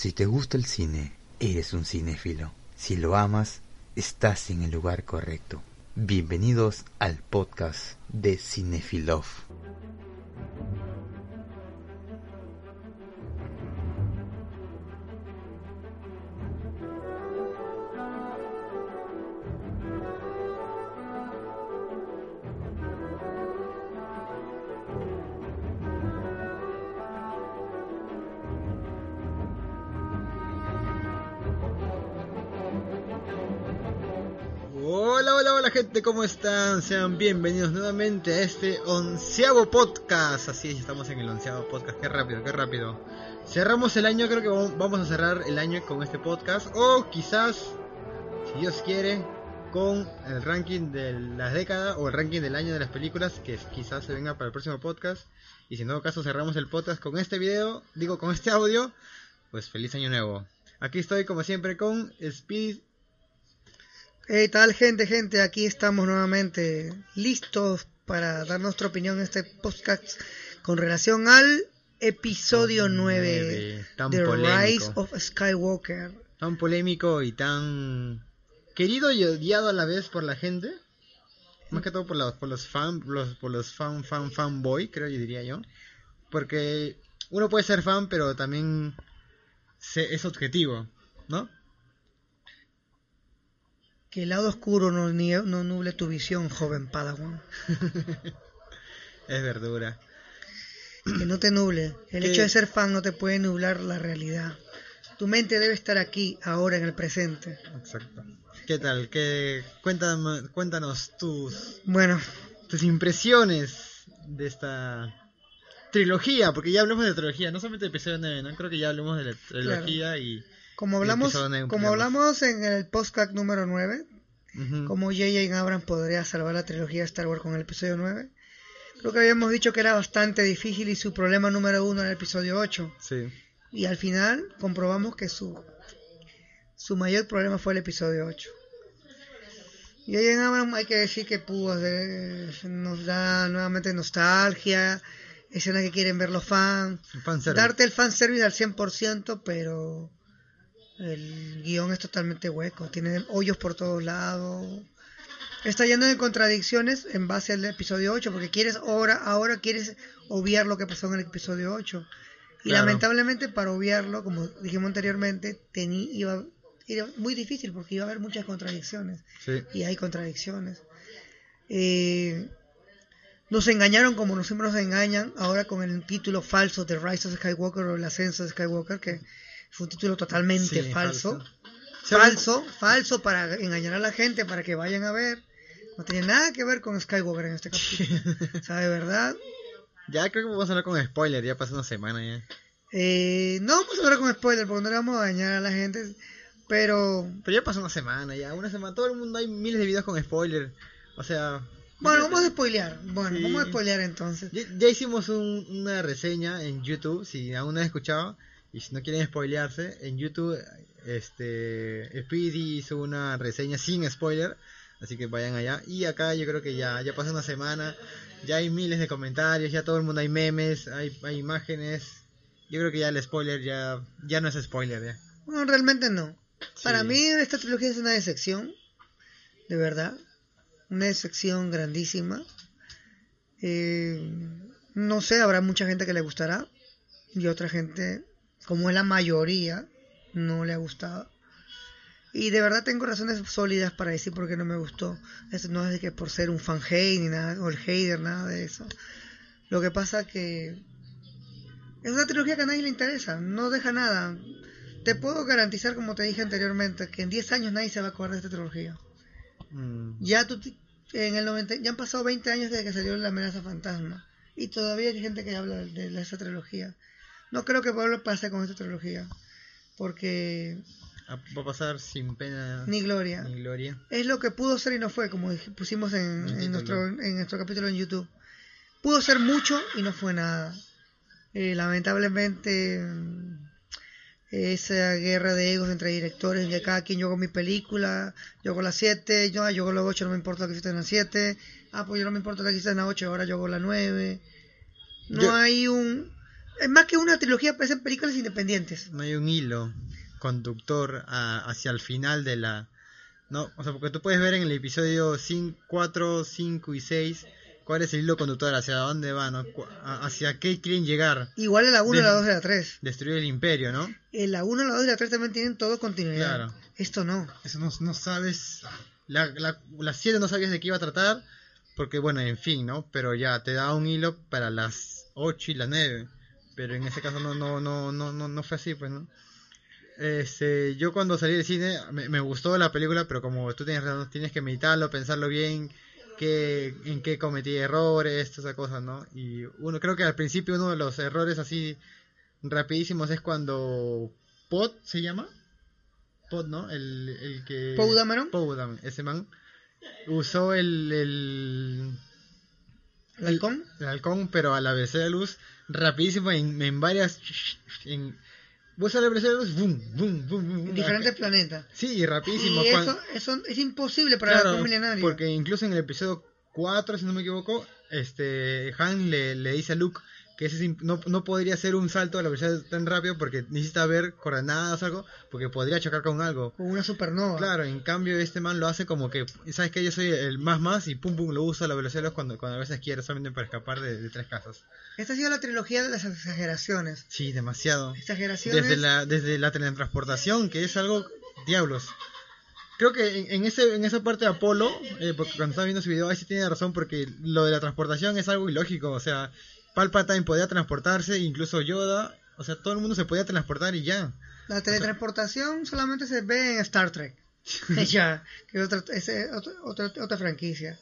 Si te gusta el cine, eres un cinéfilo. Si lo amas, estás en el lugar correcto. Bienvenidos al podcast de Cinefilov. ¿Cómo están? Sean bienvenidos nuevamente a este onceavo podcast. Así es, estamos en el onceavo podcast. Qué rápido, qué rápido. Cerramos el año, creo que vamos a cerrar el año con este podcast. O quizás, si Dios quiere, con el ranking de las décadas o el ranking del año de las películas, que quizás se venga para el próximo podcast. Y si en todo caso cerramos el podcast con este video, digo con este audio, pues feliz año nuevo. Aquí estoy como siempre con Speed ¿Qué tal gente, gente? Aquí estamos nuevamente listos para dar nuestra opinión en este podcast con relación al episodio 9 tan The polémico. Rise of Skywalker. tan polémico y tan querido y odiado a la vez por la gente. Más que todo por los, por los fan, los, por los fan, fan, fanboy, creo yo diría yo. Porque uno puede ser fan, pero también se- es objetivo, ¿no? Que el lado oscuro no, no nuble tu visión, joven Padawan. Es verdura. Que no te nuble. El hecho de ser fan no te puede nublar la realidad. Tu mente debe estar aquí, ahora, en el presente. Exacto. ¿Qué tal? ¿Qué, cuéntame- cuéntanos tus, Bueno, tus impresiones de esta trilogía, porque ya hablamos de trilogía, no solamente de episodio 9, ¿no? Creo que ya hablamos de la trilogía y... como El hablamos, como hablamos en el podcast número 9, Ujú. cómo J.J. Abrams podría salvar la trilogía de Star Wars con el episodio 9. Creo que habíamos dicho que era bastante difícil y su problema número uno era el episodio 8. Sí. Y al final comprobamos que su, su mayor problema fue el episodio 8. J.J. Abrams hay que decir que pudo hacer- nos da nuevamente nostalgia, escenas que quieren ver los fans, Fanservice. darte el fanservice al 100%, pero el guion es totalmente hueco, tiene hoyos por todos lados. Está lleno de contradicciones en base al episodio 8, porque quieres ahora, ahora quieres obviar lo que pasó en el episodio 8. Y Claro. lamentablemente para obviarlo, como dijimos anteriormente, tení, iba, era muy difícil porque iba a haber muchas contradicciones Sí. y hay contradicciones. Eh, nos engañaron como nos siempre nos engañan ahora con el título falso de Rise of Skywalker o el ascenso de Skywalker, que fue un título totalmente Sí, falso. falso. Falso, falso para engañar a la gente, para que vayan a ver. No tiene nada que ver con Skywalker en este capítulo. o sea, de verdad. Ya creo que vamos a hablar con spoiler, ya pasó una semana ya. Eh, no vamos a hablar con spoiler porque no le vamos a dañar a la gente. Pero Pero ya pasó una semana, ya, una semana. Todo el mundo hay miles de videos con spoiler. O sea... bueno, vamos a spoilear. Bueno, Sí. vamos a spoilear entonces. Ya, ya hicimos un- una reseña en YouTube, si aún no has escuchado, y si no quieren spoilearse, en YouTube, este, Speedy hizo una reseña sin spoiler, así que vayan allá. Y acá yo creo que ya, ya pasó una semana, ya hay miles de comentarios, ya todo el mundo hay memes, hay, hay imágenes. Yo creo que ya el spoiler ya, ya no es spoiler ya. Bueno, realmente no. Para mí esta trilogía es una decepción, de verdad, una decepción grandísima. Eh, no sé, habrá mucha gente que le gustará y otra gente, como es la mayoría, no le ha gustado. Y de verdad tengo razones sólidas para decir por qué no me gustó. Esto no es de que por ser un fan hate ni nada, o el hater, nada de eso. Lo que pasa que es una trilogía que a nadie le interesa, no deja nada. Te puedo garantizar, como te dije anteriormente, que en 10 años nadie se va a acordar de esta trilogía. Mm, Ya tú, en el 90, ya han pasado 20 años desde que salió la amenaza fantasma y todavía hay gente que habla de, de esa trilogía. No creo que a pasar con esta trilogía. porque Ah, Va a pasar sin pena ni gloria. ni gloria. Es lo que pudo ser y no fue, como pusimos en, nuestro, en nuestro capítulo en YouTube. Pudo ser mucho y no fue nada. Eh, lamentablemente, esa guerra de egos entre directores, de cada quien yo hago mi película, yo hago las 7, yo, ah, yo hago las 8, no me importa que esté en las 7, ah, pues yo no me importa que esté en las 8, ahora yo hago la 9. No Yo- hay un... Es más que una trilogía, parecen películas independientes. No hay un hilo conductor a- hacia el final de la... No, o sea, porque tú puedes ver en el episodio 5, 4, 5 y 6 cuál es el hilo conductor, hacia dónde van, ¿no? Hacia qué quieren llegar. Igual en la 1, De- la 2 y la 3. Destruir el imperio, ¿no? En la 1, la 2 y la 3 también tienen todo continuidad. Claro. Esto no. Eso no, no sabes. La, la, las 7 no sabías de qué iba a tratar. Porque, bueno, en fin, ¿no? Pero ya te da un hilo para las 8 y las 9. Pero en ese caso no, no, no, no, no, no fue así, pues, ¿no? Este, yo cuando salí del cine me, me gustó la película, pero como tú tienes razón, tienes que meditarlo, pensarlo bien, qué, en qué cometí errores, todas esas cosas, ¿no? Y uno creo que al principio uno de los errores así rapidísimos es cuando Pot se llama, Pot, ¿no? El, el que Poe Dameron. Poe Dameron, ese man usó el, el ¿El halcón? el halcón, pero a la velocidad de luz, rapidísimo en, en varias. En, vos a la velocidad de luz, boom, boom, boom, boom. En diferentes planetas. Sí, y rapidísimo. Y eso, eso es imposible para claro, el halcón milenario. porque incluso en el episodio 4, si no me equivoco, este Han le, le dice a Luke que ese es no, no podría hacer un salto a la velocidad tan rápido porque necesita ver coordenadas o algo, porque podría chocar con algo. Con una supernova. Claro, en cambio este man lo hace como que, ¿sabes que Yo soy el más más y pum pum lo usa a la velocidad de luz cuando, cuando a veces quiere, solamente para escapar de, de tres casas. Esta ha sido la trilogía de las exageraciones. Sí, demasiado. Exageraciones. Desde la, desde la teletransportación, que es algo, diablos. Creo que en, en ese, en esa parte de Apolo, eh, porque cuando estaba viendo su video, ahí sí tiene razón, porque lo de la transportación es algo ilógico. O sea, Palpatine podía transportarse, incluso Yoda, o sea, todo el mundo se podía transportar y ya. La teletransportación solamente se ve en Star Trek. ya, que es otra, es otra, otra, otra franquicia.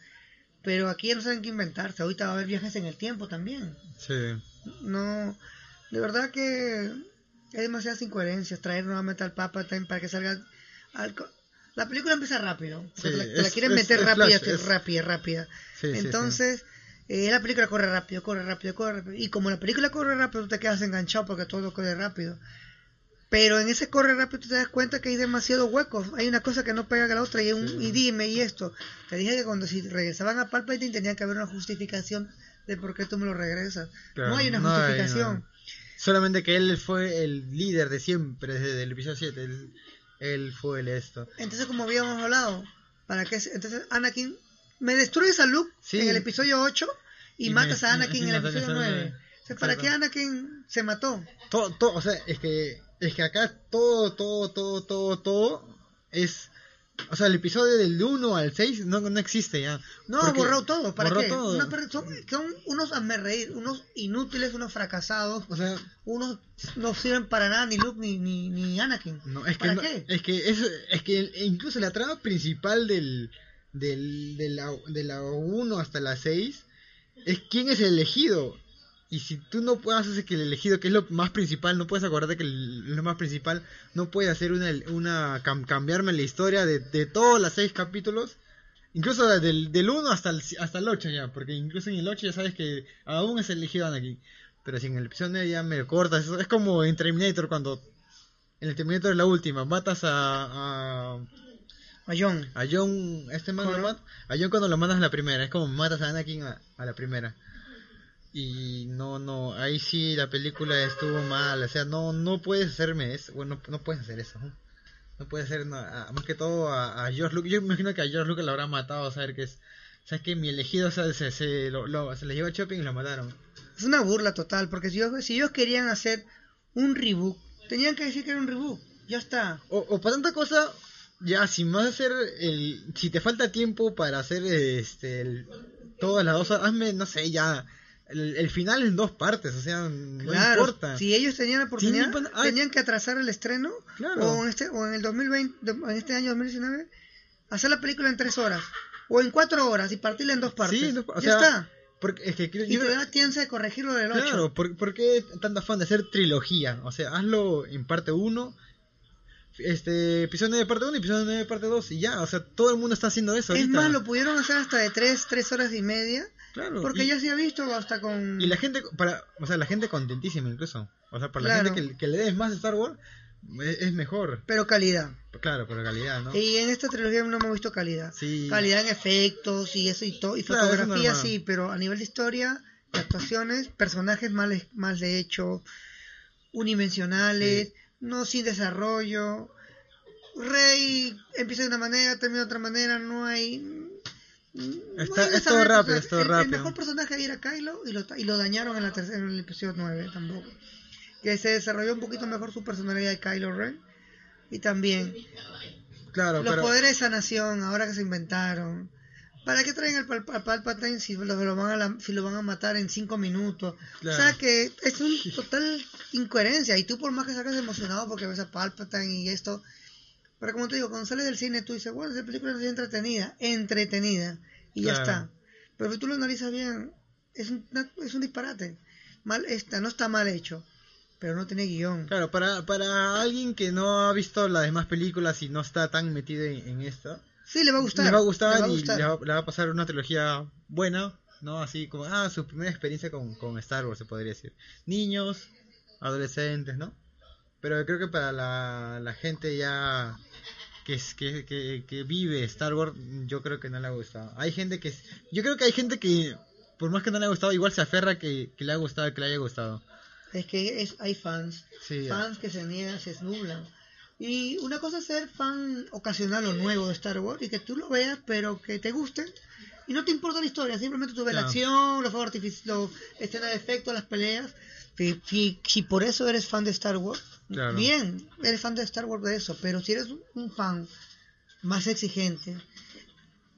Pero aquí ya no saben qué inventarse. Ahorita va a haber viajes en el tiempo también. Sí. No, de verdad que hay demasiadas incoherencias. Traer nuevamente al Papa también para que salga. al la película empieza rápido. o sea, Sí, te la, te la es- quieren meter es rápida, flash, rápida, rápida. Sí, sí, sí. Eh, la película corre rápido, corre rápido, corre rápido. Y como la película corre rápido, tú te quedas enganchado porque todo corre rápido. Pero en ese corre rápido tú te das cuenta que hay demasiados huecos. Hay una cosa que no pega con la otra y, un, y dime y esto. Te dije que cuando si regresaban a Palpatine tenía que haber una justificación de por qué tú me lo regresas. Claro, no hay una no hay, justificación. no. Solamente que él fue el líder de siempre, desde el episodio 7. Él, él fue el esto. Entonces, como habíamos hablado, ¿para qué? se- Entonces, Anakin, me destruyes a Luke Sí. en el episodio 8 y, Y matas me- a Anakin en el a episodio Anakin. 9. O sea, ¿Para qué Anakin se mató? Todo, todo, o sea, es que, es que acá todo, todo, todo, todo, todo es... O sea, el episodio del 1 al 6 no, no existe ya. No, borró todo. ¿Para borró qué? todo. Una son, son unos reír, unos inútiles, unos fracasados, O sea, unos no sirven para nada, ni Luke ni, ni, ni Anakin. no, es que, ¿Para no- qué? es que es, es que incluso la trama principal del, del, de la, de la 1 hasta la 6 es quién es el elegido. Y si tú no puedes hacer que el elegido, que es lo más principal, no puedes acordarte que el- lo más principal, no puede hacer una, una cam- cambiarme la historia de, de todos los seis capítulos, incluso del, del 1 hasta el, hasta el 8 ya, porque incluso en el 8 ya sabes que aún es elegido Anakin. Pero si en el episodio 9 ya me cortas, es como en Terminator cuando en el Terminator la última, matas a, A John. a John, este man lo a John cuando lo mandas a la primera, es como matas a Anakin a, a la primera. Y no, no, ahí sí la película estuvo mal, o sea, no, no puedes hacerme eso, bueno, no, no puedes hacer eso, ¿no? No puedes hacer, no, a- más que todo a, a George Lucas, yo imagino que a George Lucas lo habrá matado, a saber que es, o sea, que mi elegido, o sea, se, se, lo, lo- se le llevó a shopping y lo mataron. Es una burla total, porque si ellos, si ellos querían hacer un reboot, tenían que decir que era un reboot. Ya está. O, o para tanta cosa, ya, si vas a hacer el. Si te falta tiempo para hacer este. el- todas las dos, hazme, no sé, ya. El, el final en dos partes, o sea, no Claro, importa. si ellos tenían la oportunidad, Sí, pues, ah. tenían que atrasar el estreno Claro. o en este o en el 2020, en este año 2019, hacer la película en tres horas o en cuatro horas y partirla en dos partes. Sí, ya está. Porque es que creo- Y yo- te da chance de corregirlo del 8. Claro, ¿por, por qué tanto afán de hacer trilogía? O sea, hazlo en parte 1 este episodio 9 parte 1 y episodio 9 parte 2 y ya, o sea, todo el mundo está haciendo eso Es más, lo pudieron hacer hasta de 3, 3 horas y media. Claro, Porque y, ya se ha visto hasta con... y la gente para, o sea, la gente contentísima incluso. O sea, para la gente que, que le des más Star Wars es, es mejor. Pero calidad. Claro, la calidad, ¿no? Y en esta trilogía no hemos visto calidad. Sí. Calidad en efectos y eso y todo. Y Claro, fotografía sí, pero a nivel de historia, de actuaciones, personajes mal, mal de hecho, unidimensionales, no sin desarrollo. Rey empieza de una manera, termina de otra manera, no hay... no Está- hay es todo rápido, es todo el, el rápido. mejor personaje ahí era Kylo y lo, y lo dañaron en, la tercera, en el episodio 9 tampoco. Que se desarrolló un poquito mejor su personalidad de Kylo Ren. Y también Claro, los pero poderes de sanación, ahora que se inventaron. ¿Para qué traen al Pal al Palpatine si lo, lo van a la- si lo van a matar en cinco minutos? Claro. O sea que es un total incoherencia. Y tú por más que salgas emocionado porque ves a Palpatine y esto... Pero como te digo, cuando sales del cine tú dices, bueno, esa película es entretenida, entretenida. Y ya está. Pero si tú lo analizas bien, es un, es un disparate. Mal está, no está mal hecho. Pero no tiene guion. Claro, para, para alguien que no ha visto las demás películas y no está tan metido en, en esta, Sí, le va a gustar. le va a gustar le va a y gustar. le va, le va a pasar una trilogía buena, ¿no? Así como, ah, su primera experiencia con, con Star Wars, se podría decir. Niños, adolescentes, ¿no? Pero creo que para la, la gente ya que, es, que, que, que vive Star Wars, yo creo que no le ha gustado. Hay gente que... Yo creo que hay gente que, por más que no le ha gustado, igual se aferra que, que le ha gustado, que le haya gustado. Es que es, hay fans, Sí, fans que se niegan, se nublan. Y una cosa es ser fan ocasional o nuevo de Star Wars y que tú lo veas, pero que te guste. Y no te importa la historia, simplemente tú ves la acción, los fuegos artificiales, escenas de efecto, las peleas. Si, si, si por eso eres fan de Star Wars, Claro. bien, eres fan de Star Wars de eso. Pero si eres un- un fan más exigente,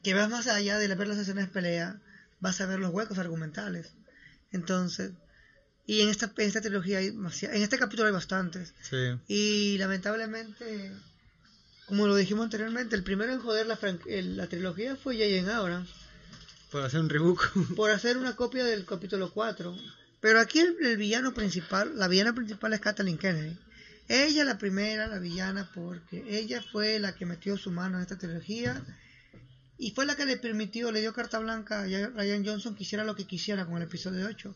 que vas más allá de ver las escenas de pelea, vas a ver los huecos argumentales. Entonces, y en esta, en esta trilogía hay demasi- en este capítulo hay bastantes. Sí. Y lamentablemente, como lo dijimos anteriormente, el primero en joder la, la trilogía fue J.J. Abrams Por hacer un rebook. por hacer una copia del capítulo 4. Pero aquí el, el villano principal, la villana principal es Kathleen Kennedy. Ella la primera, la villana, porque ella fue la que metió su mano en esta trilogía y fue la que le permitió, le dio carta blanca a Ryan Johnson que hiciera lo que quisiera con el episodio 8.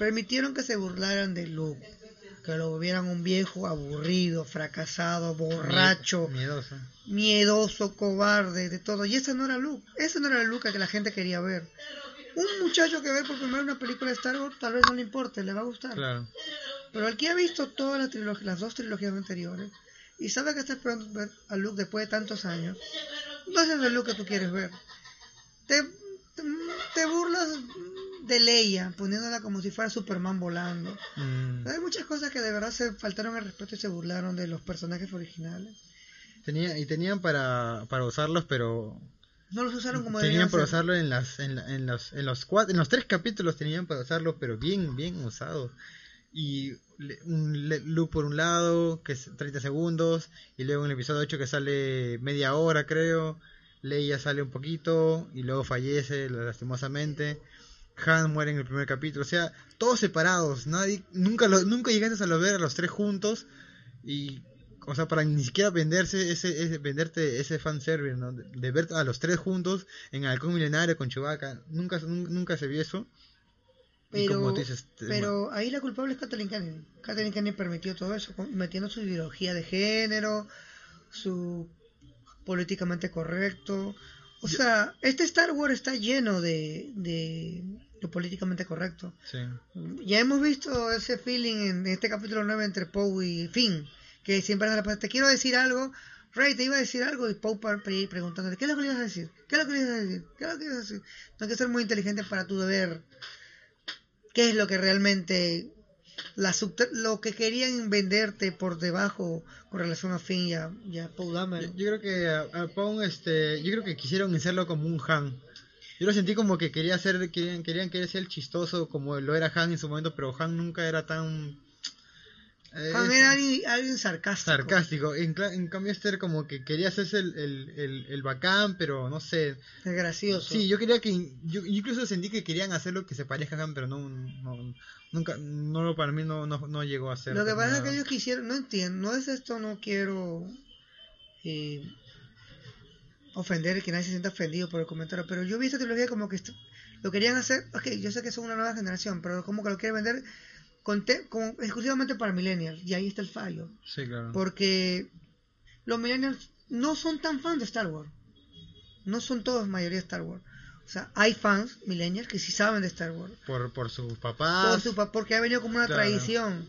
Permitieron que se burlaran de Luke, que lo vieran un viejo aburrido, fracasado, borracho, Miedoso. miedoso, cobarde, de todo. Y ese no era Luke, ese no era el Luke que la gente quería ver. Un muchacho que ve por primera vez una película de Star Wars tal vez no le importe, le va a gustar. Claro. Pero el que ha visto todas las, trilog- las dos trilogías anteriores y sabe que está esperando ver a Luke después de tantos años, no es el Luke que tú quieres ver. Te, te, te burlas de Leia, poniéndola como si fuera Superman volando. Mm. Hay muchas cosas que de verdad se faltaron el respeto y se burlaron de los personajes originales. Tenía, y tenían para, para usarlos, pero No los usaron como tenían para ser. usarlo en las en, la- en los en los cuatro, en los tres capítulos tenían para usarlo, pero bien bien usados. Y le- un le- loop por un lado, que es 30 segundos, y luego en el episodio 8 que sale media hora, creo. Leia sale un poquito y luego fallece lastimosamente. Han muere en el primer capítulo, o sea, todos separados, nadie nunca lo, nunca llegaste a lo ver a los tres juntos y o sea, para ni siquiera venderse ese, ese venderte ese fanservice, ¿no? De, de ver a los tres juntos en Halcón Milenario con Chewbacca, nunca, nun- nunca se vio eso. Pero, dices, ahí la culpable es Kathleen Kennedy. Kathleen Kennedy permitió todo eso, metiendo su ideología de género, su políticamente correcto. O sea, este Star Wars está lleno de, de lo políticamente correcto. sí. Ya hemos visto ese feeling en este capítulo 9 entre Poe y Finn, que siempre te quiero decir algo, Rey te iba a decir algo y Poe preguntándole, ¿qué es lo que le ibas a decir? ¿Qué es lo que le ibas a decir? ¿Qué es lo que le ibas a decir? No hay que ser muy inteligente para tú ver qué es lo que realmente la lo que querían venderte por debajo con relación a Finn y a, y a Dameron. Yo, yo creo que a, a Pong, este, yo creo que quisieron hacerlo como un Han. Yo lo sentí como que quería ser, querían, querían que ser el chistoso como lo era Han en su momento, pero Han nunca era tan Eh, Han era alguien, alguien sarcástico. sarcástico. En, en cambio, era como que quería hacerse el, el, el, el bacán, pero no sé. Es gracioso. Sí, yo quería que. Yo incluso sentí que querían hacerlo que se parezcan, pero no. no nunca. No, lo- para mí no, no, no llegó a ser. Lo que pasa es que ellos quisieron, no entiendo, no es esto, no quiero eh, ofender, que nadie se sienta ofendido por el comentario, pero yo vi esta trilogía como que lo querían hacer, ok, yo sé que son una nueva generación, pero como que lo quieren vender con te- con- exclusivamente para millennials, y ahí está el fallo, Sí, claro. porque los millennials no son tan fans de Star Wars, no son todos mayoría de Star Wars. O sea, hay fans millennials que sí saben de Star Wars. Por, por sus papás. Por su porque ha venido como una Claro. tradición.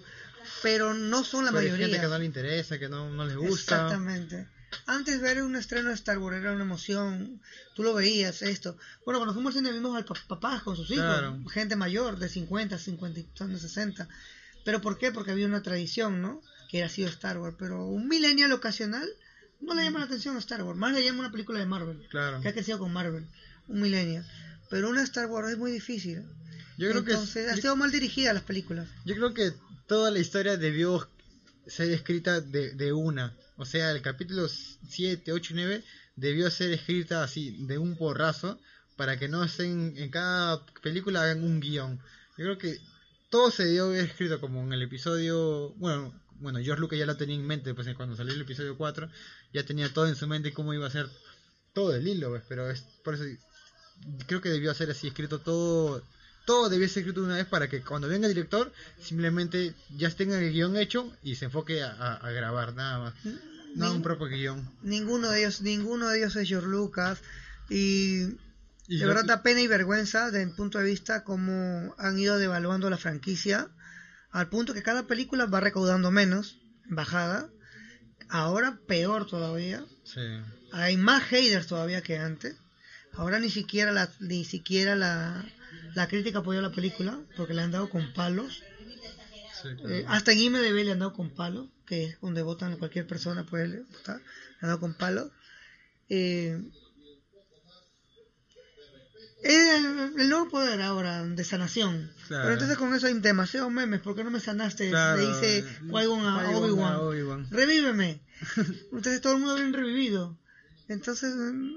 Pero no son la pero hay mayoría. gente que no le interesa, que no, no les gusta. Exactamente. Antes ver un estreno de Star Wars era una emoción, tú lo veías, esto. Bueno, cuando fuimos al cine vimos al pa- papás con sus hijos, Claro. gente mayor, de 50, 50, y son de 60. ¿Pero por qué? Porque había una tradición, ¿no? Que era sido Star Wars. Pero un millennial ocasional no le llama la atención a Star Wars. Más le llama una película de Marvel, Claro. que ha crecido con Marvel. Un millennial. Pero una Star Wars es muy difícil. Yo creo que. Entonces, ha yo- sido mal dirigida las películas. Yo creo que toda la historia debió ser escrita de, de una. O sea, el capítulo 7, 8 y 9 debió ser escrita así, de un porrazo, para que no estén en cada película hagan un guion. Yo creo que todo se debió haber escrito como en el episodio. Bueno, bueno George Lucas ya lo tenía en mente, pues cuando salió el episodio 4, ya tenía todo en su mente cómo iba a ser todo el hilo, pues, pero es por eso creo que debió ser así, escrito todo, todo debió ser escrito de una vez para que cuando venga el director simplemente ya tenga el guion hecho y se enfoque a, grabar nada más, no Nin- un propio guion. Ninguno de ellos, ninguno de ellos es George Lucas y Y de verdad da pena y vergüenza desde mi punto de vista cómo han ido devaluando la franquicia al punto que cada película va recaudando menos, bajada. Ahora peor todavía. sí, Hay más haters todavía que antes. Ahora ni siquiera la ni siquiera la, la crítica apoyó la película porque le han dado con palos. Sí, claro. Eh, hasta en IMDB le han dado con palos, que es donde votan cualquier persona puede votar, le han dado con palos. Eh, el, el nuevo poder ahora de sanación. Claro. Pero entonces con eso hay demasiados memes. ¿Por qué no me sanaste? Claro. Le dice Qui-Gon a Obi-Wan. Obi-Wan. Revíveme. Entonces todo el mundo han revivido. Entonces, mm,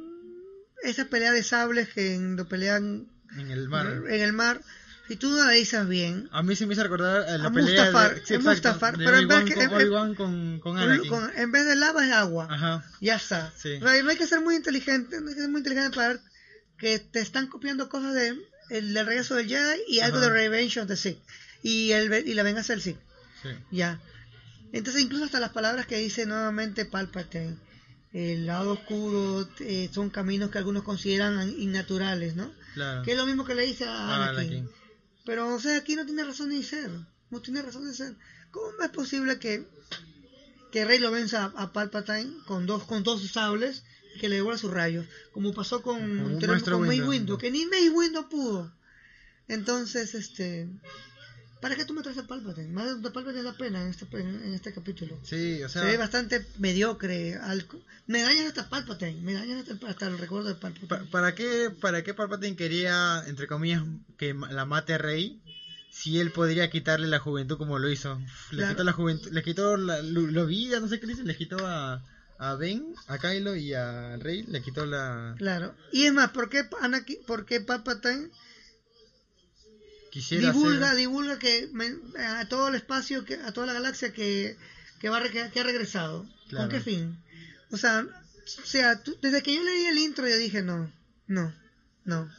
esa pelea de sables que en- lo pelean en el mar. en el mar, si tú dices bien, A mí se me hizo recordar a la A pelea Mustafar, de, sí, a exacto, Mustafar, de pero en vez Obi-Wan que- con, en- en- Obi-Wan con, con Anakin. con- en vez de lava es agua. Ajá, Ya está. Sí. No, hay, que ser muy inteligente, no hay que ser muy inteligente para ver que te están copiando cosas de el del regreso del Jedi y algo Ajá. de Revenge of the Sith y el y la venganza del Sith. sí. Ya. Entonces incluso hasta las palabras que dice nuevamente Palpatine, el lado oscuro eh, son caminos que algunos consideran innaturales, ¿no? Claro. Que es lo mismo que le dice a Ah, Anakin. Pero, o sea, aquí no tiene razón de ser. No tiene razón de ser. ¿Cómo es posible que, que Rey lo venza a, a Palpatine con dos, con dos sables y que le devuelva sus rayos? Como pasó con, Con con Mace Windu. Windu, que ni Mace Windu pudo. Entonces, este... ¿Para qué tú me traes a Palpatine? Más de Palpatine da pena en este, en, en este capítulo. Sí, o sea, Se ve bastante mediocre. Al, me dañan hasta Palpatine. Me dañan hasta, el- hasta el recuerdo de Palpatine. Pa- ¿Para qué, ¿Para qué Palpatine quería, entre comillas, que la mate a Rey si él podría quitarle la juventud como lo hizo? Le Claro. quitó la juventud, le quitó la vida, no sé qué dice, le quitó a, a Ben, a Kylo y a Rey, le quitó la... Claro. Y es más, ¿por qué, Anakin, por qué Palpatine Quisiera divulga, hacer- divulga que men- a todo el espacio, que, a toda la galaxia que, que, va, que, que ha regresado? Claro. ¿Con qué fin? O sea, o sea tú- desde que yo leí el intro yo dije no, no, no.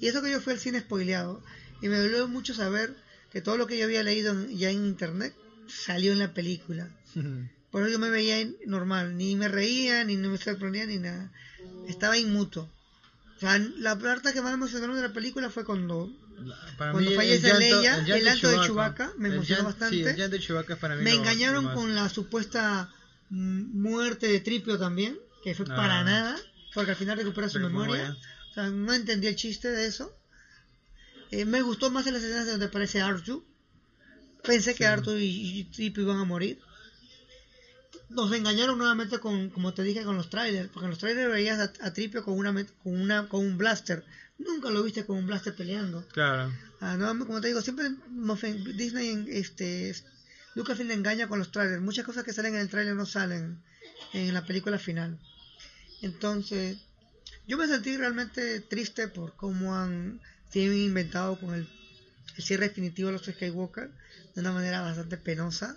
Y eso que yo fui al cine spoileado. Y me dolió mucho saber que todo lo que yo había leído en- ya en internet salió en la película. Por eso yo me veía normal, ni me reía, ni me sorprendía, ni nada. Estaba inmuto. O sea, la parte que más me emocionó de la película fue cuando para Cuando mí, fallece llanto- Leia, el llanto de Chewbacca. Me emocionó bastante. Sí, el llanto de Chewbacca es para mí me lo- engañaron lo con la supuesta mm, muerte de Tripio también, que fue Ah. para nada, porque al final recupera su Pero memoria. O sea, no entendí el chiste de eso. Eh, me gustó más en las escenas donde aparece Artu. Pensé que. Artu y, y Tripio iban a morir. Nos engañaron nuevamente con, como te dije, con los trailers, porque en los trailers veías a, a Tripio con una, con una, con un blaster. Nunca lo viste con un blaster peleando. Claro. Ah, no, como te digo, siempre Disney este, es- Lucasfilm engaña con los trailers. Muchas cosas que salen en el trailer no salen en la película final. Entonces, yo me sentí realmente triste por cómo han, han inventado con el, el cierre definitivo de los Skywalker de una manera bastante penosa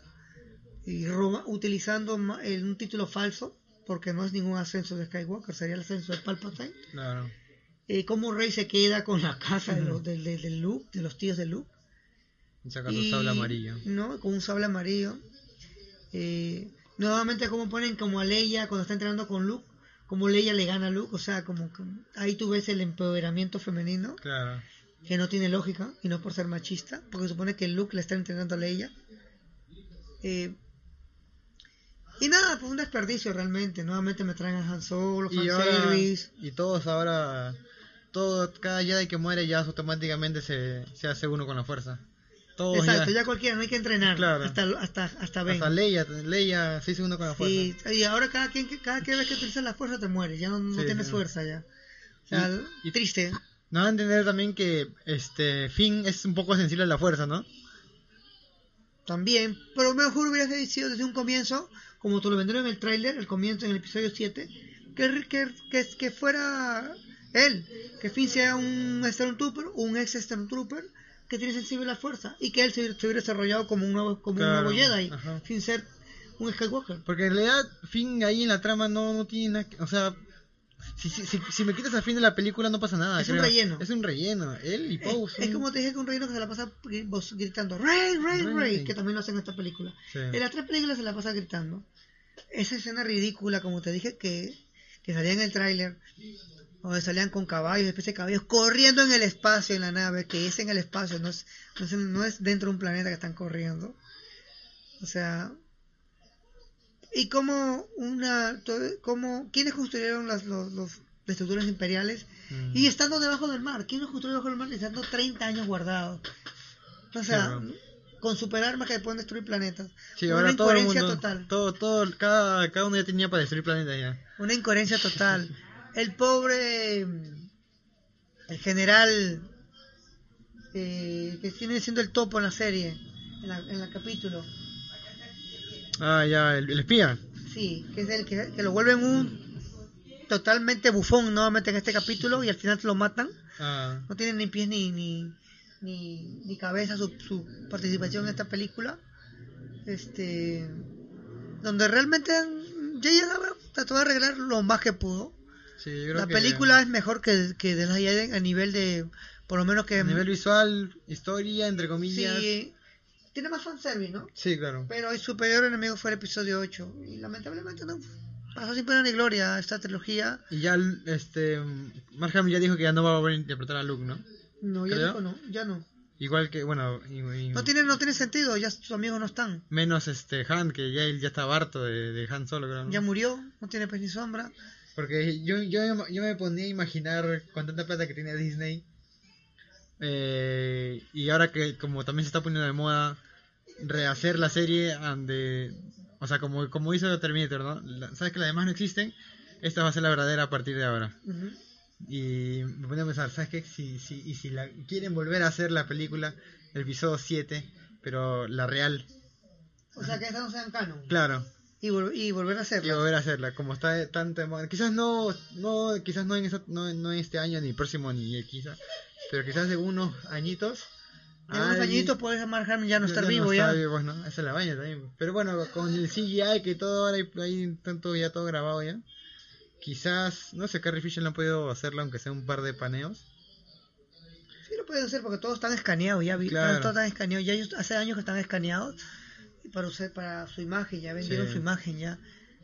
y roba, utilizando ma- el- un título falso porque no es ningún ascenso de Skywalker, sería el ascenso de Palpatine. Claro. Eh, cómo Rey se queda con la casa de los, del, del- del Luke, de los tíos de Luke. Y saca su Y- sable amarillo. No, con un sable amarillo. Eh, nuevamente como ponen como a Leia cuando está entrenando con Luke, como Leia le gana a Luke, o sea, como que ahí tú ves el empoderamiento femenino, Claro. que no tiene lógica, y no por ser machista, porque supone que Luke le está entrenando a Leia. Eh, y nada, pues un desperdicio realmente, nuevamente me traen a Han Solo, Y ahora, y todos ahora, todo, cada Jedi que muere ya automáticamente se, se hace uno con la fuerza. Todos Exacto, ya, ya cualquiera, no hay que entrenar. Claro. Hasta, hasta, hasta Ben. hasta Leia, Leia se hizo uno con la fuerza. Y ahora cada quien cada que vez que utilizas la fuerza te mueres, ya no, no Sí, tienes sí. fuerza ya. O sea, Y- y- triste. No a entender también que este Finn es un poco sensible a la fuerza, ¿no? También, pero mejor hubiera sido desde un comienzo, como te lo vendieron en el tráiler, el comienzo en el episodio 7, que, que, que, que fuera él, que Finn sea un Stormtrooper, un ex Stormtrooper que tiene sensible a la fuerza y que él se, se hubiera desarrollado como un nuevo, como Claro, un nuevo Jedi, ajá. sin ser un Skywalker. Porque en realidad Finn ahí en la trama no, no tiene nada que- O sea, si, si, si, si me quitas a Finn de la película no pasa nada. Es un relleno. Es un relleno. Él y Poe es son- como te dije que un reino que se la pasa gritando Rey, Rey, Rey. Rey, que también lo hacen en esta película. Sí. En las tres películas se la pasa gritando. Esa escena ridícula, como te dije, que, que salía en el tráiler, donde salían con caballos, especies de caballos, corriendo en el espacio en la nave, que es en el espacio, no es, no es, no es dentro de un planeta que están corriendo. O sea, y como una, como, ¿quiénes construyeron las, los, los estructuras imperiales? Mm. Y estando debajo del mar, ¿quién los construyó debajo del mar? Y estando 30 años guardados. O sea, Claro. con superarmas que pueden destruir planetas. Sí, una ahora todo el incoherencia mundo, total. todo, todo, cada, cada uno ya tenía para destruir planetas ya. Una incoherencia total. El pobre. El general. eh, que viene siendo el topo en la serie. En, la, en el capítulo. Ah, ya, el, el espía. Sí, que es el que, que lo vuelven un. Totalmente bufón nuevamente en este capítulo y al final lo matan. Ah, no tiene ni pies ni ni, ni, ni cabeza su, su participación en esta película este donde realmente J.J. Trató de arreglar lo más que pudo sí, yo creo la que película es mejor que, que de la Jedi a nivel de por lo menos que A nivel visual, historia, entre comillas. Sí tiene más fanservice ¿no? claro. pero el superior enemigo fue el episodio 8 y lamentablemente no pasó sin pena ni gloria esta trilogía Y ya, este, Mark Hamill ya dijo que ya no va a volver a interpretar a Luke, ¿no? no ya dijo no ya no Igual que, bueno, y- y- no tiene no tiene sentido ya sus amigos no están menos este Han, que ya él ya estaba harto de, de Han Solo, creo. ¿no? ya murió no tiene pez ni sombra Porque yo, yo, yo me ponía a imaginar con tanta plata que tiene Disney. Eh, y ahora que como también se está poniendo de moda rehacer la serie de o sea como, como hizo Terminator ¿no? La- sabes que las demás no existen esta va a ser la verdadera a partir de ahora y me ponía a pensar sabes qué si, si, y si la, quieren volver a hacer la película el episodio 7 pero la real O sea, que esas no sean canon. claro Y, vol- y volver a y hacerlas. volver a hacerla como está tanto de moda. quizás no no quizás no en esa- no, no en este año ni próximo ni quizás pero quizás en unos añitos En unos alguien- añitos puede Mark Hamill ya no estar vivo está ya. vivo, ¿no? esa es la vaina también pero bueno con el CGI que todo ahora hay, tanto ya todo grabado ya quizás no sé Carrie Fisher no ha podido hacerla aunque sea un par de paneos Sí lo pueden hacer porque todos están escaneados ya. Claro. Todos están escaneados. Ya ellos hace años que están escaneados para usar para su imagen. Ya vendieron Sí. su imagen ya.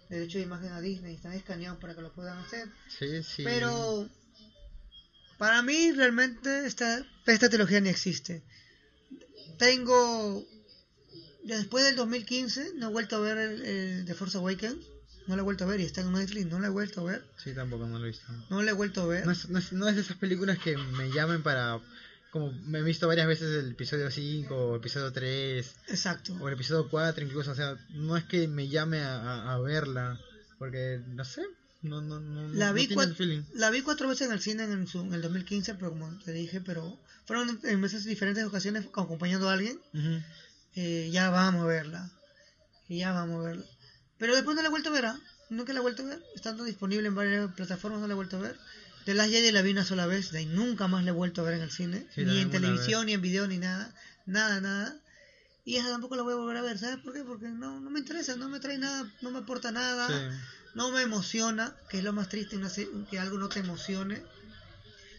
Derecho de imagen a Disney. Están escaneados para que lo puedan hacer. sí sí Pero para mí realmente esta, esta trilogía ni existe. Tengo, después del 2015, no he vuelto a ver el, el The Force Awakens. No lo he vuelto a ver y está en Netflix. No lo he vuelto a ver. sí tampoco no lo he visto No lo he vuelto a ver. No es, no, es, no es de esas películas que me llamen para... Como me he visto varias veces el episodio 5 o episodio 3 Exacto. o el episodio 4 incluso. O sea, no es que me llame a, a- a verla. Porque, no sé, no, no, no, La no vi, tiene el cua- feeling. la vi cuatro veces en el cine en, su- en el 2015, pero como te dije, pero fueron en meses diferentes ocasiones acompañando a alguien. Eh, ya vamos a verla. Ya vamos a verla. Pero después no la he vuelto a ver, ¿ah? Nunca la he vuelto a ver. Estando disponible en varias plataformas, no la he vuelto a ver. De las Jedi la vi una sola vez, de ahí nunca más la he vuelto a ver en el cine. Sí, ni en televisión, ni en video, ni nada. Nada, nada. Y esa tampoco la voy a volver a ver, ¿sabes por qué? Porque no, no me interesa, no me trae nada, no me aporta nada, Sí. No me emociona, que es lo más triste, una se- que algo no te emocione.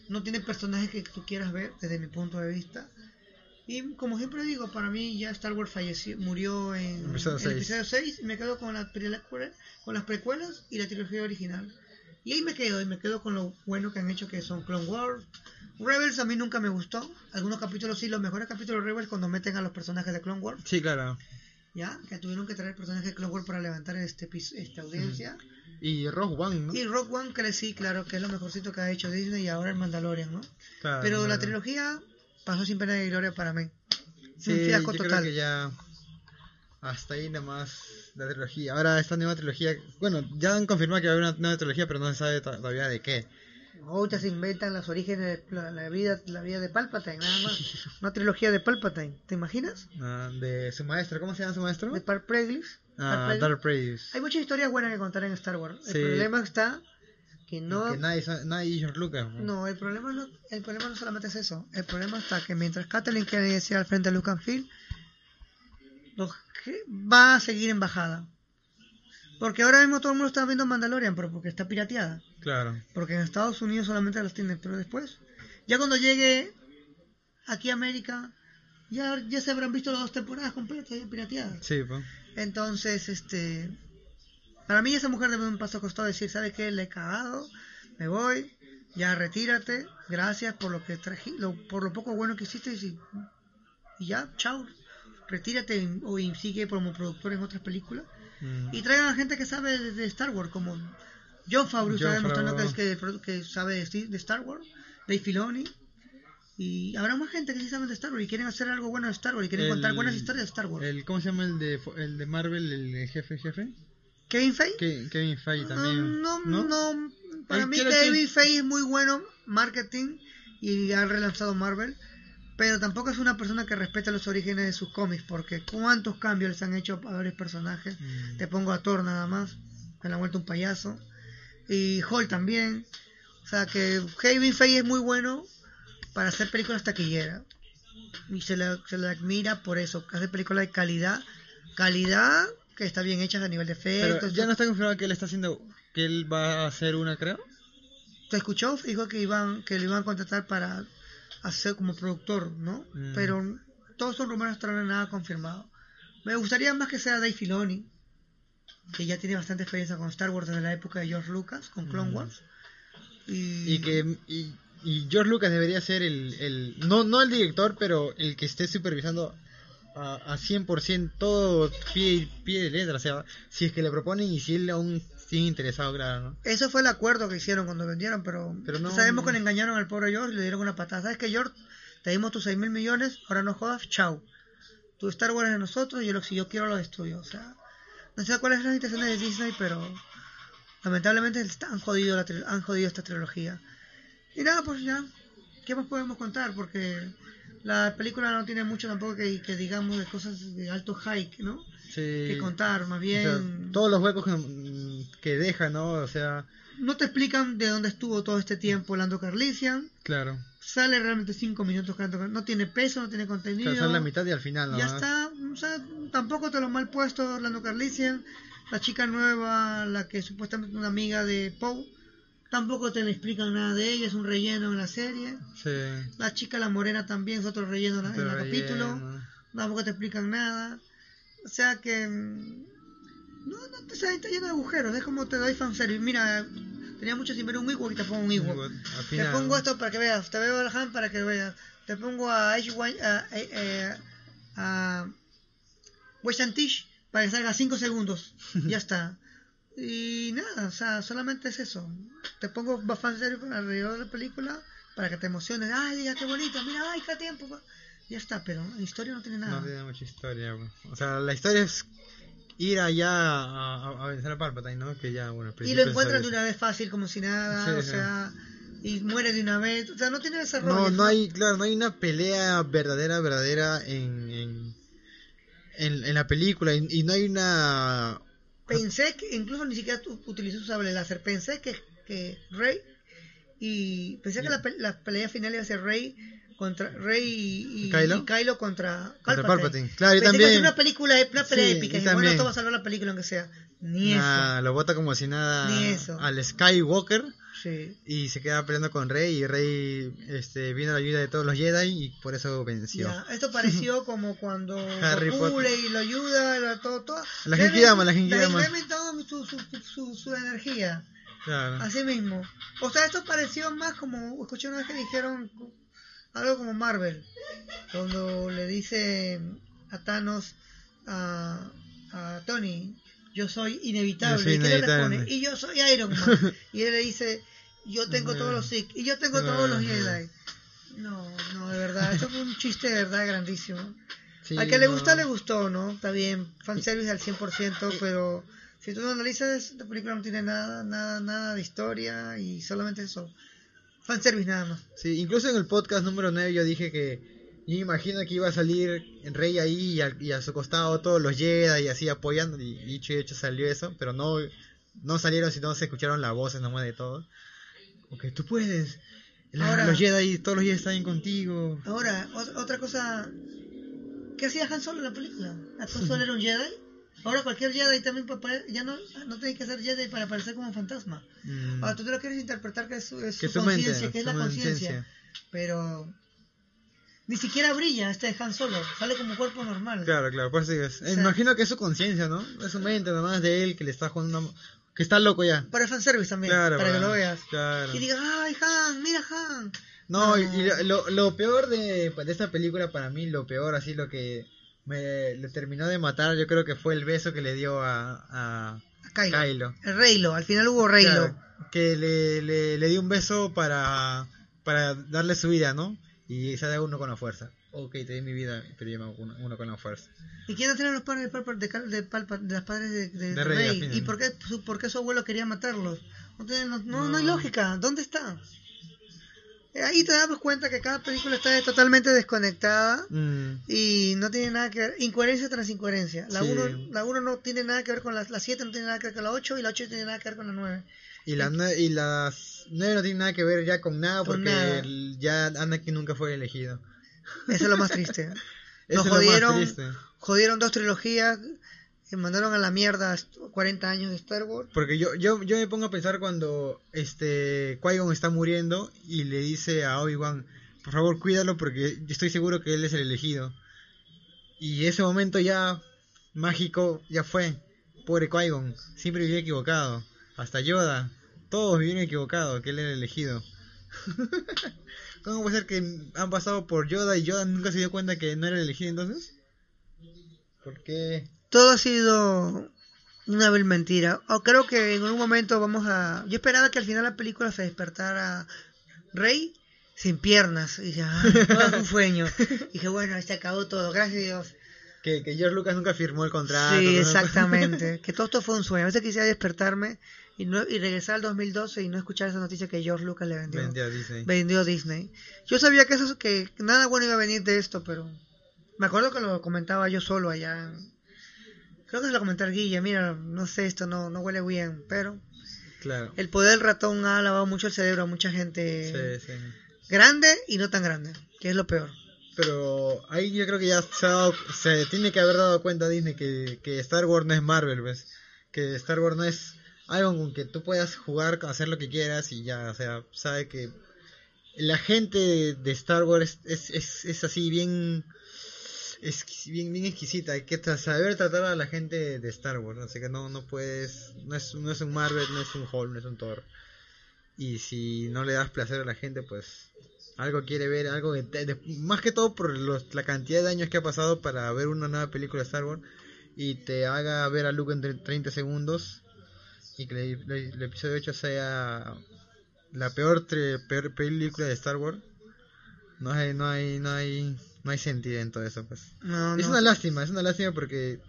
No tiene personajes que tú quieras ver, desde mi punto de vista. Y como siempre digo, para mí ya Star Wars falleció, murió en Episodio seis. episodio 6 y me quedo con, la, con las precuelas y la trilogía original. Y ahí me quedo, y me quedo con lo bueno que han hecho que son Clone Wars. Rebels a mí nunca me gustó. Algunos capítulos sí, los mejores capítulos de Rebels cuando meten a los personajes de Clone Wars, Sí, claro. Ya, que tuvieron que traer personajes de Clone Wars para levantar este esta audiencia. Y Rogue One, ¿no? Y Rock One, que sí, claro, que es lo mejorcito que ha hecho Disney y ahora el Mandalorian, ¿no? Claro, Pero la trilogía pasó sin pena ni gloria para mí. Sí, un fiasco yo creo total. que ya hasta ahí nomás la trilogía. Ahora esta nueva trilogía, bueno, ya han confirmado que va a haber una nueva trilogía, pero no se sabe to- todavía de qué. Ahorita se inventan los orígenes de la, la vida, la vida de Palpatine, nada más. Una trilogía de Palpatine, ¿te imaginas? Ah, de su maestro, ¿cómo se llama su maestro? De Par Plagueis. Ah, Darth Plagueis. Hay muchas historias buenas que contar en Star Wars. Sí. El problema está que no... Que nadie, nadie George Lucas. ¿no? No, el problema no, el problema no solamente es eso. El problema está que mientras Kathleen Kennedy siga al frente de Lucasfilm, los va a seguir en bajada. Porque ahora mismo todo el mundo está viendo Mandalorian, pero porque está pirateada. Claro. Porque en Estados Unidos solamente los tienen, pero después, ya cuando llegue aquí a América, ya, ya se habrán visto las dos temporadas completas ya pirateadas. Sí, pues. Entonces, este, para mí esa mujer debe un paso costado decir, ¿sabe qué? Le he cagado, me voy, ya retírate, gracias por lo que traje, lo- por lo poco bueno que hiciste y, ya, chao, retírate o y sigue como productor en otras películas. Mm. Y traigan a gente que sabe de, Star Wars, como John Favreau, está demostrando que, es que, que sabe de, Star Wars, Dave Filoni. Y habrá más gente que sí sabe de Star Wars y quieren hacer algo bueno de Star Wars y quieren El- contar buenas historias de Star Wars. El, ¿Cómo se llama el de, el de Marvel, el jefe jefe? Kevin Feige. Ke- Kevin Feige también. No, ¿no? no, para mí que- Feige es muy bueno marketing y ha relanzado Marvel, pero tampoco es una persona que respeta los orígenes de sus cómics, porque cuántos cambios les han hecho a varios personajes. Mm. Te pongo a Thor nada más, me la ha vuelto un payaso. Y Hulk también. O sea que Kevin Feige es muy bueno para hacer películas taquilleras. Y se le, se le admira por eso, hace películas de calidad. Calidad que está bien hechas a nivel de Pero efectos. ya no está confirmado que él está haciendo, que él va a hacer una, creo. ¿Te escuchó? Dijo que iban que lo iban a contratar para hacer como productor, ¿no? Mm. Pero todos son rumores hasta ahora nada confirmado. Me gustaría más que sea Dave Filoni, que ya tiene bastante experiencia con Star Wars desde la época de George Lucas, con Clone Mm. Wars. Y, Y que y, y George Lucas debería ser el, el no no el director, pero el que esté supervisando a, a 100% todo pie, pie de letra, o sea, si es que le proponen y si él aún sigue interesado, claro, ¿no? Eso fue el acuerdo que hicieron cuando vendieron, pero, Pero no- sabemos que le engañaron al pobre George y le dieron una patada. ¿Sabes que George? Te dimos tus 6 mil millones, ahora no jodas, chao. Tu Star Wars es de nosotros y yo lo, si yo quiero lo destruyo. O sea, no sé cuál es la intención de Disney, pero lamentablemente han jodido, la, han jodido esta trilogía. Y nada, pues ya, ¿qué más podemos contar? Porque la película no tiene mucho tampoco que, que digamos de cosas de alto hike, ¿no? Sí. Que contar, más O bien... sea, todos los huecos que, que deja, ¿no? O sea, No te explican de dónde estuvo todo este tiempo Lando Carlisian. claro. Sale realmente 5 minutos. Lando No tiene peso, no tiene O contenido. sea, son la mitad y al final, ¿no? ya está. O sea, tampoco te lo mal puesto Orlando Carlisian. La chica nueva, la que supuestamente es una amiga de Poe. Tampoco te le explican nada de ella. Es un relleno en la serie. Sí. La chica, la morena, también es otro relleno en el capítulo. Tampoco te explican nada. O sea que. mm, No, no te está está lleno de agujeros. Es como te doy fanservice. Mira, tenía mucho sin ver un Ewok y te pongo un Ewok. Te pongo esto para que veas. Te veo al Han para que veas. Te pongo a Ash a, a, a, a Weshan Tish para que salga 5 segundos. ya está. Y nada, o sea, solamente es eso. Te pongo fanservice alrededor de la película para que te emociones. Ay, diga qué bonito. Mira, ay, qué tiempo. Ya está, pero la historia no tiene nada. No tiene mucha historia, bro. O sea, la historia es ir allá a, a- a vencer a Palpatine, ¿no? Que ya, bueno, Y lo encuentran de una vez fácil, como si nada, Sí, o sí. sea, y muere de una vez, o sea, no tiene desarrollo. No, no hay, claro, no hay una pelea verdadera, verdadera en, en, en, en la película y, y no hay una... Pensé que, incluso ni siquiera utilizó su sable láser, pensé que, que Rey y pensé que la, la pelea final iba a ser Rey contra Rey y, y- ¿Kylo? y Kylo contra Contra Palpatine. Claro, yo Pensé que también. una película, una pelea Sí, épica. Y bueno, también. esto va a salvar la película aunque sea. Ni Nah, lo bota como si nada Ni eso. al Skywalker eso. Sí. y se queda peleando con Rey y Rey este, vino a la ayuda de todos los Jedi y por eso venció. Ya, esto pareció como cuando Harry le- lo ayuda, lo- todo, todo. La Le Genkidama, ven- la Genkidama. le ven todo su, su, su, su energía. Claro. Así mismo. O sea, esto pareció más como, escuché una vez que dijeron algo como Marvel, cuando le dice a Thanos, a, a Tony, yo soy inevitable. Yo soy ¿Y inevitable. responde? Y yo soy Iron Man. y él le dice, yo tengo todos los Sith, y yo tengo todos los Jedi. No, no, de verdad, esto fue un chiste de verdad grandísimo. Sí, Al que le gusta, le gustó, ¿no? Está bien, fanservice al 100%, pero si tú lo analizas, esta película no tiene nada, nada, nada de historia y solamente eso. Fanservice nada más. Sí, incluso en el podcast número 9 yo dije que yo imagino que iba a salir Rey ahí y a, y a su costado todos los Jedi y así apoyando y dicho y hecho salió eso, pero no no salieron sino se escucharon las voces nomás de todos. Ok, tú puedes. La- Ahora- los Jedi, todos los Jedi están contigo. Ahora, otra cosa. ¿Qué hacía Han Solo en la película? ¿Han Solo era un Jedi? Ahora cualquier Jedi también puede ya no, no tiene que ser Jedi para aparecer como fantasma. Mm, Ahora tú te lo quieres interpretar que es su, es conciencia, que es la conciencia. Pero ni siquiera brilla este Han Solo, sale como cuerpo normal. Claro, claro, eso digo, es- sea- imagino que es su conciencia, ¿no? Es su mente nomás de él que le está jugando una... que está loco ya. Para fanservice también, Claro, para que lo veas. claro. Y digas, ay, Han, mira Han. No, No. y lo, lo- lo peor de, de esta película para mí, lo peor, así lo que me le terminó de matar, yo creo que fue el beso que le dio a, a A Kylo. Kylo. El Reylo, al final hubo Reylo. Claro, que le, le, le dio un beso para, para darle su vida, ¿no? Y se da uno con la fuerza. Ok, te di mi vida, pero yo me hago uno, uno con la fuerza. ¿Y quiénes eran los padres de, Palpa- de, de, Palpa- de los padres de, de- Rey. ¿Y por qué, su, por qué su abuelo quería matarlos? No, tiene- no, no- no hay lógica. ¿Dónde está? Eh, Ahí te damos cuenta que cada película está totalmente desconectada Mm, y no tiene nada que ver. Incoherencia tras incoherencia. La Sí. 1 la uno no tiene nada que ver con la, la 7, no tiene nada que ver con la 8 y la 8 no tiene nada que ver con la 9. Y, la, y las nueve no tienen nada que ver ya con nada Con porque nada. ya Anakin nunca fue elegido. Eso es lo más triste. Nos jodieron, triste. jodieron dos trilogías, eh, mandaron a la mierda 40 años de Star Wars. Porque yo, yo, yo me pongo a pensar cuando este Qui-Gon está muriendo y le dice a Obi-Wan, por favor cuídalo porque estoy seguro que él es el elegido. Y ese momento ya mágico ya fue. Pobre Qui-Gon, siempre vivía equivocado. Hasta Yoda, todos vivieron equivocados, que él era el elegido. ¿Cómo puede ser que han pasado por Yoda y Yoda nunca se dio cuenta que no era el elegido entonces? ¿Por qué? Todo ha sido una vil mentira. O creo que en un momento vamos a... Yo esperaba que al final la película se despertara Rey sin piernas. Y dije, ah, todo es un sueño. Y dije, bueno, se acabó todo, gracias a Dios. Que, que George Lucas nunca firmó el contrato. Sí, ¿no? exactamente. que todo esto fue un sueño. A veces quisiera despertarme y, no, y regresar al 2012 y no escuchar esa noticia que George Lucas le vendió. Vendió a Disney. vendió Disney. Yo sabía que eso que nada bueno iba a venir de esto, pero me acuerdo que lo comentaba yo solo allá. en- Creo que se lo comenté al Guille, mira, no sé, esto no, no huele bien, pero Claro. el poder del ratón ha lavado mucho el cerebro a mucha gente Sí, sí. grande y no tan grande, que es lo peor. Pero ahí yo creo que ya se, ha dado- se tiene que haber dado cuenta Disney que, que Star Wars no es Marvel, ¿ves? Que Star Wars no es algo con que tú puedas jugar, hacer lo que quieras y ya, o sea, sabe que la gente de, de Star Wars es, es, es así bien, es bien, bien exquisita, hay que saber tratar a la gente de Star Wars, así que no, no puedes, no es, no es un Marvel, no es un Hulk, no es un Thor. Y si no le das placer a la gente, pues algo quiere ver, algo que te- más que todo por los- la cantidad de años que ha pasado para ver una nueva película de Star Wars y te haga ver a Luke en tre- 30 segundos y que le- el episodio 8 sea la peor, peor película de Star Wars. No hay, no hay, no hay, no hay sentido en todo eso, pues. No, Es no. una lástima, es una lástima porque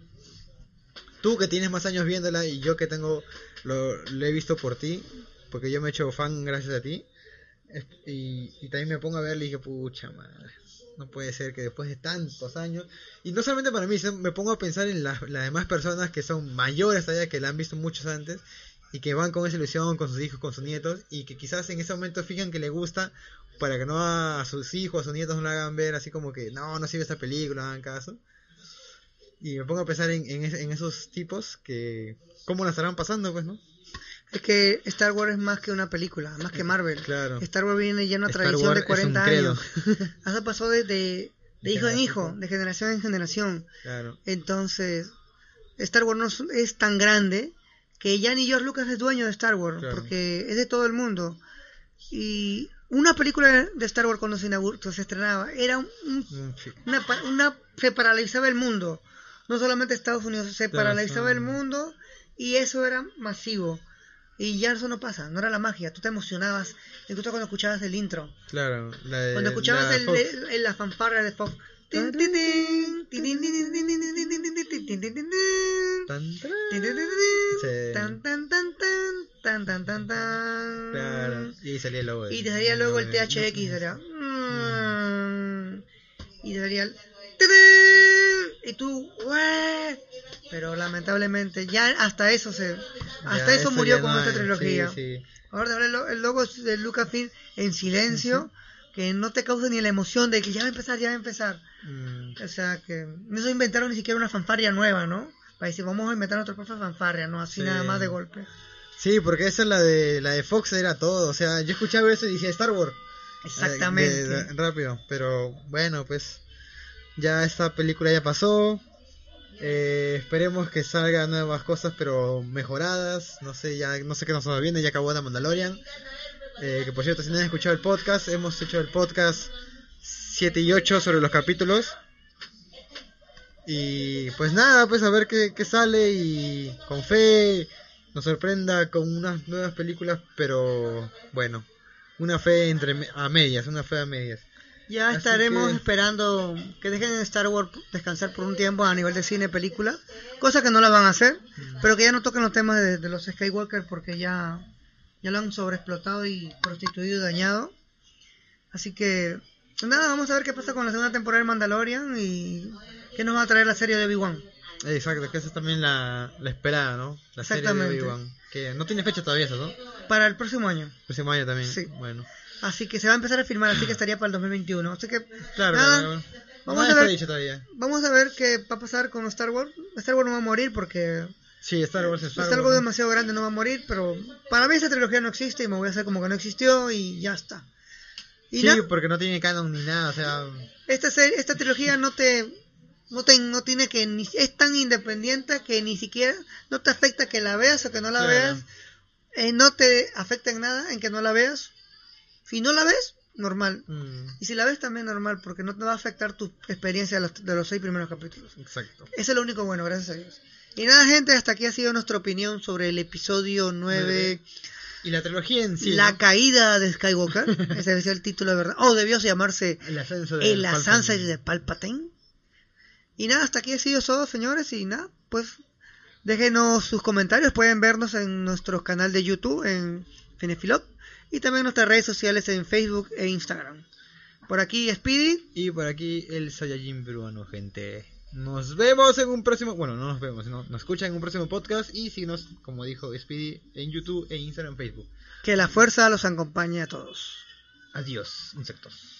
tú que tienes más años viéndola y yo que tengo, lo, lo he visto por ti, porque yo me he hecho fan gracias a ti, y, y también me pongo a verla y dije, pucha madre, No puede ser que después de tantos años, y no solamente para mí, sino me pongo a pensar en las, las demás personas que son mayores todavía, que la han visto muchos antes, y que van con esa ilusión, con sus hijos, con sus nietos, y que quizás en ese momento fijan que le gusta, para que no a sus hijos, a sus nietos no lo hagan ver así como que, no, no sirve esta película, no hagan caso. Y me pongo a pensar en, en, es- en esos tipos que, ¿cómo la estarán pasando, pues, no? Es que Star Wars es más que una película, más que Marvel. Claro. Star Wars viene ya una Star tradición de es 40 un credo. años. Eso pasó de, de, de hijo en hijo, de generación en generación. Claro. Entonces, Star Wars no es, es tan grande que ya ni George Lucas es dueño de Star Wars, Claro. porque es de todo el mundo. Y una película de Star Wars cuando se, inauguró, se estrenaba era un- una, se paralizaba el mundo. No solamente Estados Unidos, se paralizaba el mundo y eso era masivo. Y ya eso no pasa, no era la magia, tú te emocionabas, incluso cuando escuchabas el intro. Claro, la de, Cuando escuchabas la el, el- el- la fanfarria de Fox. Y salía luego el... Te salía luego el THX, Y te salía el... Y tú, Pero lamentablemente, ya hasta eso se... Hasta eso, murió con esta trilogía. Ahora, el logo de Lucasfilm en silencio que no te causa ni la emoción de que ya va a empezar, ya va a empezar. Mm, O sea, que no se inventaron ni siquiera una fanfarria nueva, ¿no? Para decir, vamos a inventar otra propia fanfarria, ¿no? Así Sí. nada más de golpe. Sí, porque esa es la de la de Fox era todo, o sea, yo escuchaba eso y decía Star Wars. Exactamente. Eh, de- de- rápido, pero bueno, pues ya esta película ya pasó. Eh, esperemos que salgan nuevas cosas, pero mejoradas. No sé, ya no sé qué nos viene, ya acabó la Mandalorian. Eh, que por cierto, si no han escuchado el podcast, hemos hecho el podcast 7 y 8 sobre los capítulos. Y pues nada, pues a ver qué, qué sale y con fe nos sorprenda con unas nuevas películas, pero bueno, una fe entre a medias, una fe a medias. Ya Así estaremos que- esperando que dejen Star Wars descansar por un tiempo a nivel de cine, película, cosa que no la van a hacer, Mm. pero que ya no toquen los temas de, de los Skywalker porque ya, ya lo han sobreexplotado y prostituido y dañado. Así que, nada, vamos a ver qué pasa con la segunda temporada de Mandalorian y qué nos va a traer la serie de Obi-Wan. Exacto, que esa es también la, la esperada, ¿no? La serie de Exactamente. Obi-Wan, que no tiene fecha todavía eso, ¿no? Para el próximo año. Próximo año también. Sí. Bueno. Así que se va a empezar a filmar, así que estaría para el 2021. Así que, Claro, nada, claro, vamos a ver. vamos a ver qué va a pasar con Star Wars. Star Wars no va a morir porque Sí, Star Wars, es Wars. algo demasiado grande, no va a morir, pero para mí esta trilogía no existe y me voy a hacer como que no existió y ya está. Y Sí, na- porque no tiene canon ni nada, o sea... esta, esta trilogía no te, no te no tiene que ni, es tan independiente que ni siquiera no te afecta que la veas o que no la Claro. veas, eh, no te afecta en nada en que no la veas. Si no la ves, normal. mm, Y si la ves también normal, porque no te va a afectar tu experiencia de los, de los seis primeros capítulos. exacto. Eso es lo único bueno, gracias a Dios. Y nada, gente, hasta aquí ha sido nuestra opinión sobre el episodio 9, Y la trilogía en sí, La ¿no? caída de Skywalker. Ese ser el título de verdad. Oh, debió llamarse El ascenso de El de Palpatine. Y nada, hasta aquí ha sido todo, señores. Y nada, pues déjenos sus comentarios. Pueden vernos en nuestro canal de YouTube, en Cinefilop. Y también en nuestras redes sociales en Facebook e Instagram. Por aquí, Speedy. Y por aquí el Saiyajin peruano, gente. Nos vemos en un próximo, bueno, no nos vemos, sino nos escuchan en un próximo podcast y síguenos, como dijo Speedy, en YouTube e Instagram, Facebook. Que la fuerza los acompañe a todos. Adiós, insectos.